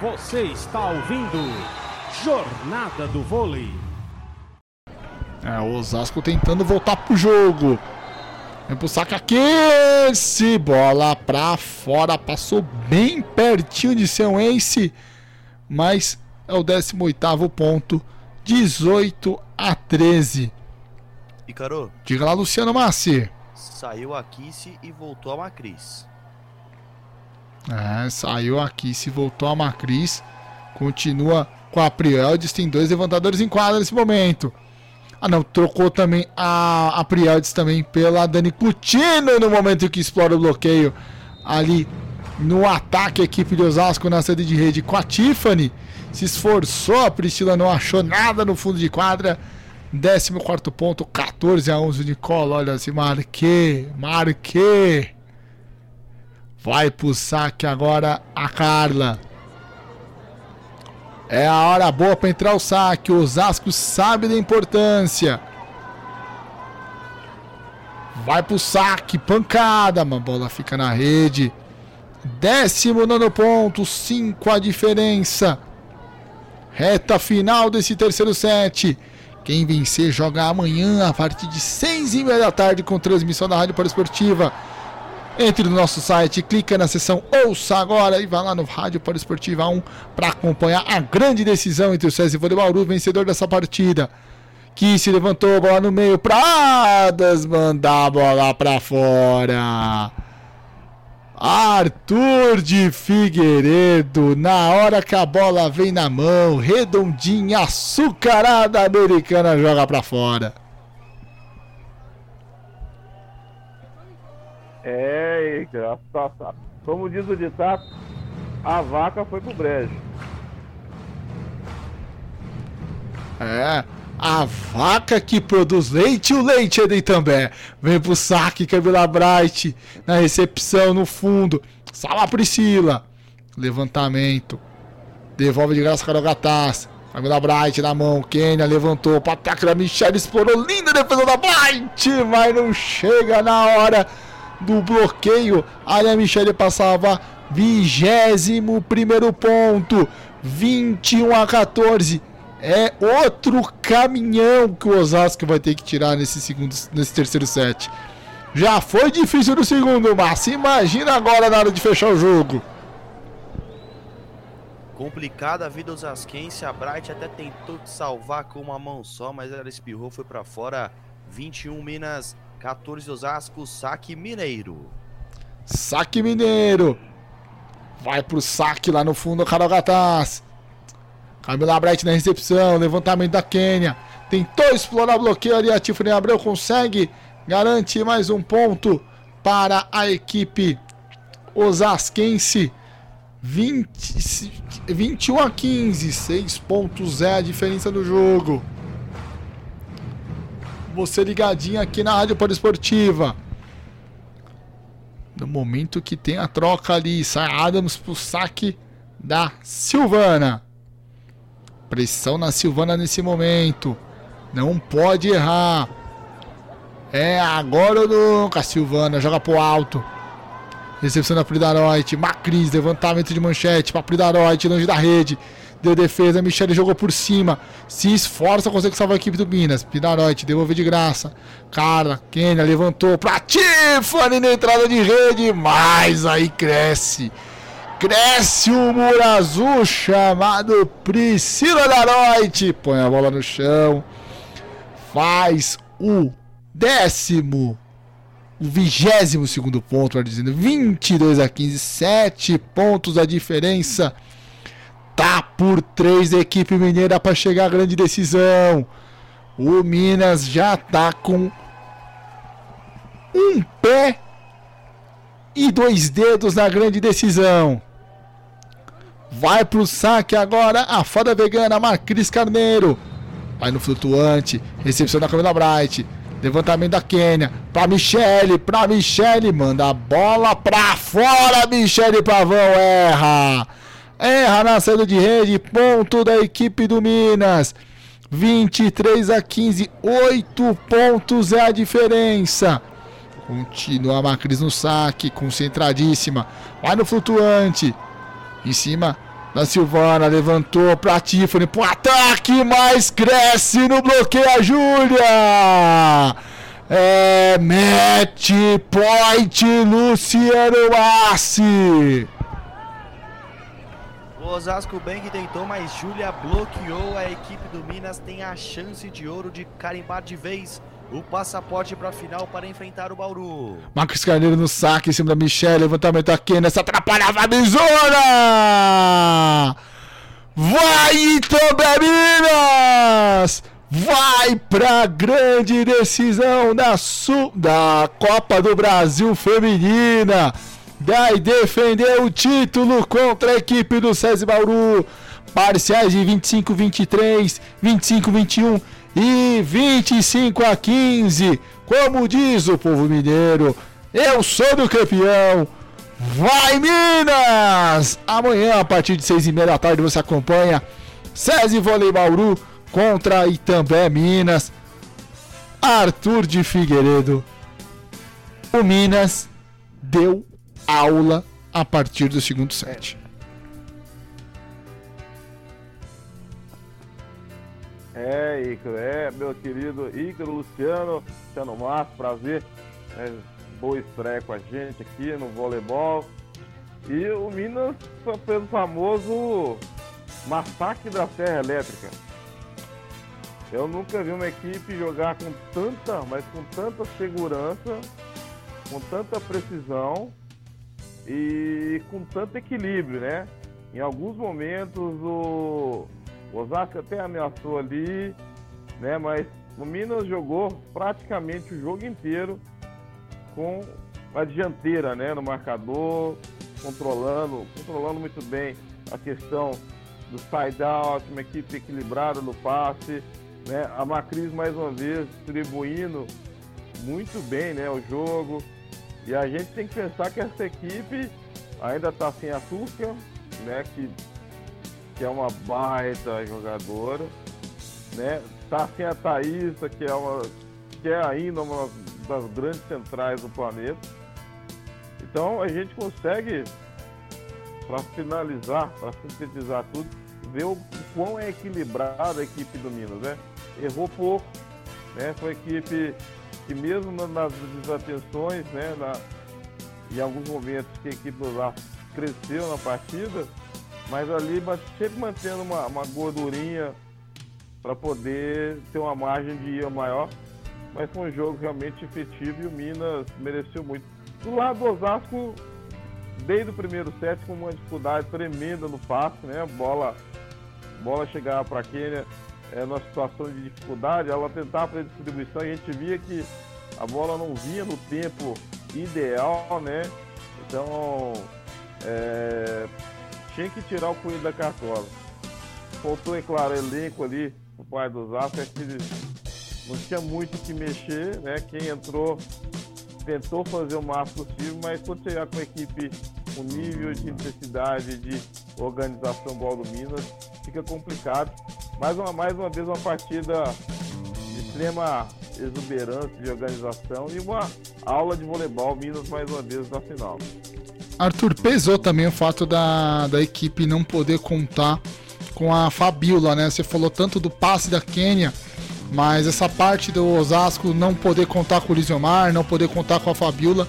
Você está ouvindo Jornada do Vôlei. É, o Osasco tentando voltar pro jogo. Vem pro saque aqui. Esse bola pra fora. Passou bem pertinho de ser um ace. Mas é o 18 ponto. 18 a 13. E Caro, Diga lá, Luciano Massi. saiu a Kiss e voltou a Macris. É, saiu aqui, se voltou a Macris. Continua com a Prieldes. Tem dois levantadores em quadra nesse momento. Ah não, trocou também a, a Prieldes também pela Dani Coutinho no momento que explora o bloqueio ali no ataque a equipe de Osasco na sede de rede com a Tiffany. Se esforçou, a Priscila não achou nada no fundo de quadra. 14 ponto, 14 a 11 Nicola. Olha assim, marquei, marquei. Vai pro saque agora a Carla. É a hora boa para entrar o saque. O Osasco sabe da importância. Vai pro saque, pancada. Uma bola fica na rede. Décimo nono ponto, 5 a diferença. Reta final desse terceiro set. Quem vencer joga amanhã a partir de 6 e meia da tarde com transmissão da Rádio Esportiva. Entre no nosso site, clica na seção Ouça Agora e vá lá no Rádio Esportiva 1 para acompanhar a grande decisão entre o César e o Bauru, vencedor dessa partida. Que se levantou, bola no meio para Adas mandar a bola para fora. Arthur de Figueiredo, na hora que a bola vem na mão, redondinha, açucarada americana, joga para fora. É, engraçado. Como diz o ditado, a vaca foi pro brejo. É, a vaca que produz leite, o leite de Itambé. Vem pro saque, Camila Bright, na recepção, no fundo. Sala Priscila. Levantamento. Devolve de graça Carol Gataz. Camila Bright na mão. Kenya levantou. Ataque da Michelle. Explorou. Linda defesa da Bright. Mas não chega na hora do bloqueio. Ali a Michelle passava. Vigésimo primeiro ponto. 21 a 14. É outro caminhão que o Osasco vai ter que tirar nesse, segundo, nesse terceiro set. Já foi difícil no segundo, mas imagina agora na hora de fechar o jogo. Complicada a vida osasquense, a Bright até tentou salvar com uma mão só, mas ela espirrou, foi para fora. 21 Minas, 14 Osasco, saque mineiro. Saque mineiro. Vai pro saque lá no fundo, Carol Gataz. Camila Bright na recepção, levantamento da Quênia. Tentou explorar bloqueio ali, a Tiffany Abreu consegue garante mais um ponto para a equipe osasquense. 20, 21 a 15, 6 pontos é a diferença do jogo. Você ligadinho aqui na Rádio Esportiva. No momento que tem a troca ali, sai Adams pro saque da Silvana. Pressão na Silvana nesse momento. Não pode errar. É agora ou nunca. Silvana joga pro alto. Recepção da Pridaroite. Macris, levantamento de manchete para Pridaroite, longe da rede. Deu defesa, Michele jogou por cima. Se esforça, consegue salvar a equipe do Minas. Pridaroite, devolveu de graça. Carla, Kenia levantou pra Tiffany na entrada de rede. Mas aí cresce. Cresce o muro azul chamado Priscila Daroite. Põe a bola no chão. Faz o décimo o vigésimo segundo ponto, vai dizendo 22 a 15, 7 pontos a diferença. Tá por 3 da equipe mineira para chegar à grande decisão. O Minas já tá com um pé e dois dedos na grande decisão. Vai pro saque agora a foda vegana Marcris Carneiro. Vai no flutuante, recepção da Camila Bright. Levantamento da Quênia. Pra Michele. Pra Michele. Manda a bola pra fora. Michele Pavão erra. Erra na saída de rede. Ponto da equipe do Minas. 23 a 15. 8 pontos é a diferença. Continua a Macris no saque. Concentradíssima. Vai no flutuante. Em cima da Silvana, levantou pra Tiffany pro ataque, mas cresce no bloqueio a Júlia. É match point Luciano Massi. Osasco Bank tentou, mas Júlia bloqueou. A equipe do Minas tem a chance de ouro de carimbar de vez o passaporte para a final para enfrentar o Bauru. Marcos Carneiro no saque em cima da Michelle. Levantamento aqui nessa atrapalhava a Bizona. Vai Itambé Minas! Vai pra grande decisão da, Sul, da Copa do Brasil Feminina. Vai defender o título contra a equipe do César Bauru. Parciais de 25-23, 25-21 e 25 a 15. Como diz o povo mineiro, eu sou do campeão. Vai Minas! Amanhã, a partir de 6 e meia da tarde, você acompanha César Vôlei Bauru contra Itambé Minas. Arthur de Figueiredo. O Minas deu aula a partir do segundo set. É, Ícaro, é, meu querido Ícaro Luciano, Luciano Márcio, prazer. É, boa estreia com a gente aqui no voleibol. E o Minas fez o famoso massacre da Serra Elétrica. Eu nunca vi uma equipe jogar com tanta, mas com tanta segurança, com tanta precisão e com tanto equilíbrio, né? Em alguns momentos o Osasco até ameaçou ali, né? Mas o Minas jogou praticamente o jogo inteiro com a dianteira, né? No marcador, controlando, controlando muito bem a questão do side out, uma equipe equilibrada no passe, né? A Macris mais uma vez distribuindo muito bem, né? O jogo. E a gente tem que pensar que essa equipe ainda está sem a Turca, né? Que, que é uma baita jogadora, né? Tá sem a Thaísa, que é uma que é ainda uma das grandes centrais do planeta. Então a gente consegue, para finalizar, para sintetizar tudo, ver o quão é equilibrada a equipe do Minas, né? Errou pouco, né? Foi equipe que mesmo nas desatenções, né? Na, em alguns momentos que a equipe do Vasco cresceu na partida, mas ali sempre mantendo uma, uma gordurinha para poder ter uma margem de ir maior. Mas foi um jogo realmente efetivo e o Minas mereceu muito. Do lado do Osasco, desde o primeiro set, com uma dificuldade tremenda no passe, né? Bola, bola chegava para a Quênia é, numa situação de dificuldade, ela tentava fazer distribuição e a gente via que a bola não vinha no tempo ideal, né? Então, é, tinha que tirar o coelho da cartola. Faltou, é claro, elenco ali, o pai dos é que não tinha muito o que mexer, né? Quem entrou tentou fazer o máximo possível, mas quando chegar com a equipe com nível de intensidade de organização igual do Minas, fica complicado. Mais uma, mais uma vez uma partida de extrema exuberância de organização e uma aula de voleibol Minas mais uma vez na final. Arthur, pesou também o fato da, da equipe não poder contar com a Fabiola, né? Você falou tanto do passe da Quênia, mas essa parte do Osasco não poder contar com o Lisiomar, não poder contar com a Fabiola,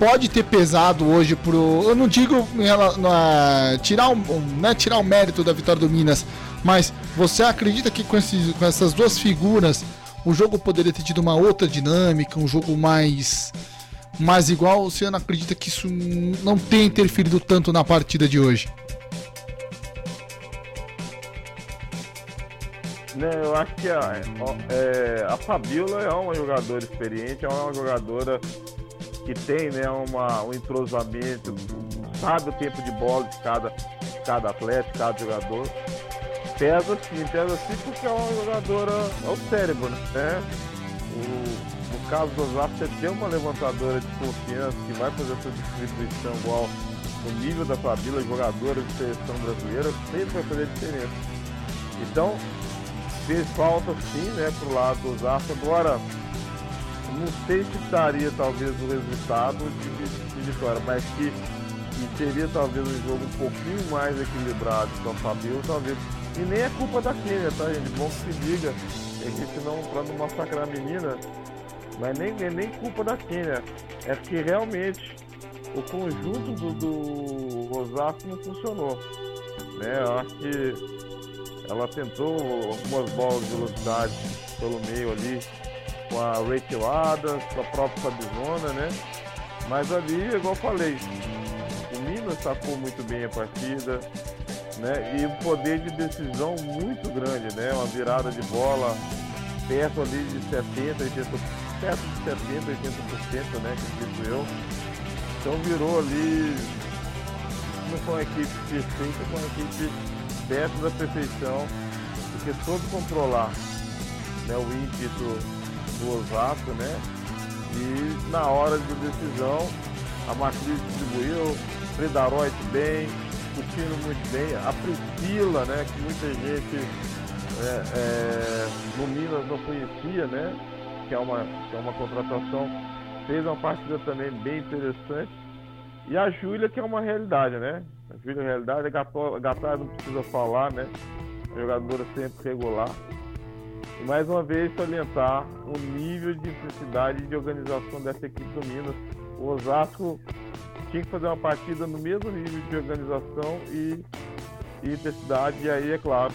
pode ter pesado hoje pro. Eu não digo ela, tirar, o, né, tirar o mérito da vitória do Minas, mas você acredita que com, esses, com essas duas figuras o jogo poderia ter tido uma outra dinâmica, um jogo mais mais igual, você não acredita que isso não tenha interferido tanto na partida de hoje? Não, eu acho que a, é, a Fabiola é uma jogadora experiente, é uma jogadora que tem né, uma, um entrosamento, sabe o tempo de bola de cada, de cada atleta, de cada jogador. Pesa sim, pesa sim porque é uma jogadora, é o cérebro, né? O, no caso do Osasco, você tem uma levantadora de confiança que vai fazer essa distribuição igual no nível da Fabíola, jogadora de seleção brasileira, sempre vai fazer diferença. Então, fez falta sim, né, pro lado do Osasco. Agora, não sei se daria talvez o resultado de, de vitória, mas que E seria talvez um jogo um pouquinho mais equilibrado com a Fabio, talvez. E nem é culpa da Kenia, tá, gente? Bom que se diga. É que senão, pra não massacrar a menina, mas nem, nem, nem culpa da Kenia. É porque realmente o conjunto do, do Osasco não funcionou. Né? Eu acho que ela tentou algumas bolas de velocidade pelo meio ali com a Rachel Adams, com a própria Fabizona, né? Mas ali, igual eu falei, o Minas sacou muito bem a partida, né? E um poder de decisão muito grande, né? Uma virada de bola perto ali de 70, 80, perto de 70, 80%, né? Disse eu. Então virou ali, não foi uma equipe perfeita, foi uma equipe perto da perfeição, porque soube controlar né, o ímpeto do Osasco, né? E na hora de decisão, a Matriz distribuiu, Fredaroit bem, o time muito bem, a Priscila, né? Que muita gente é, é, no Minas não conhecia, né? Que é, uma, que é uma contratação, fez uma partida também bem interessante. E a Júlia, que é uma realidade, né? A Júlia é realidade, a Gatar não precisa falar, né? Jogadora sempre regular. E mais uma vez salientar o nível de intensidade de organização dessa equipe do Minas. O Osasco tinha que fazer uma partida no mesmo nível de organização e, e intensidade, e aí, é claro,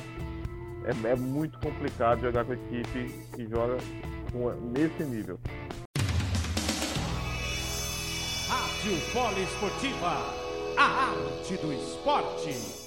é, é muito complicado jogar com a equipe que joga com, nesse nível. Rádio Poliesportiva, a arte do esporte.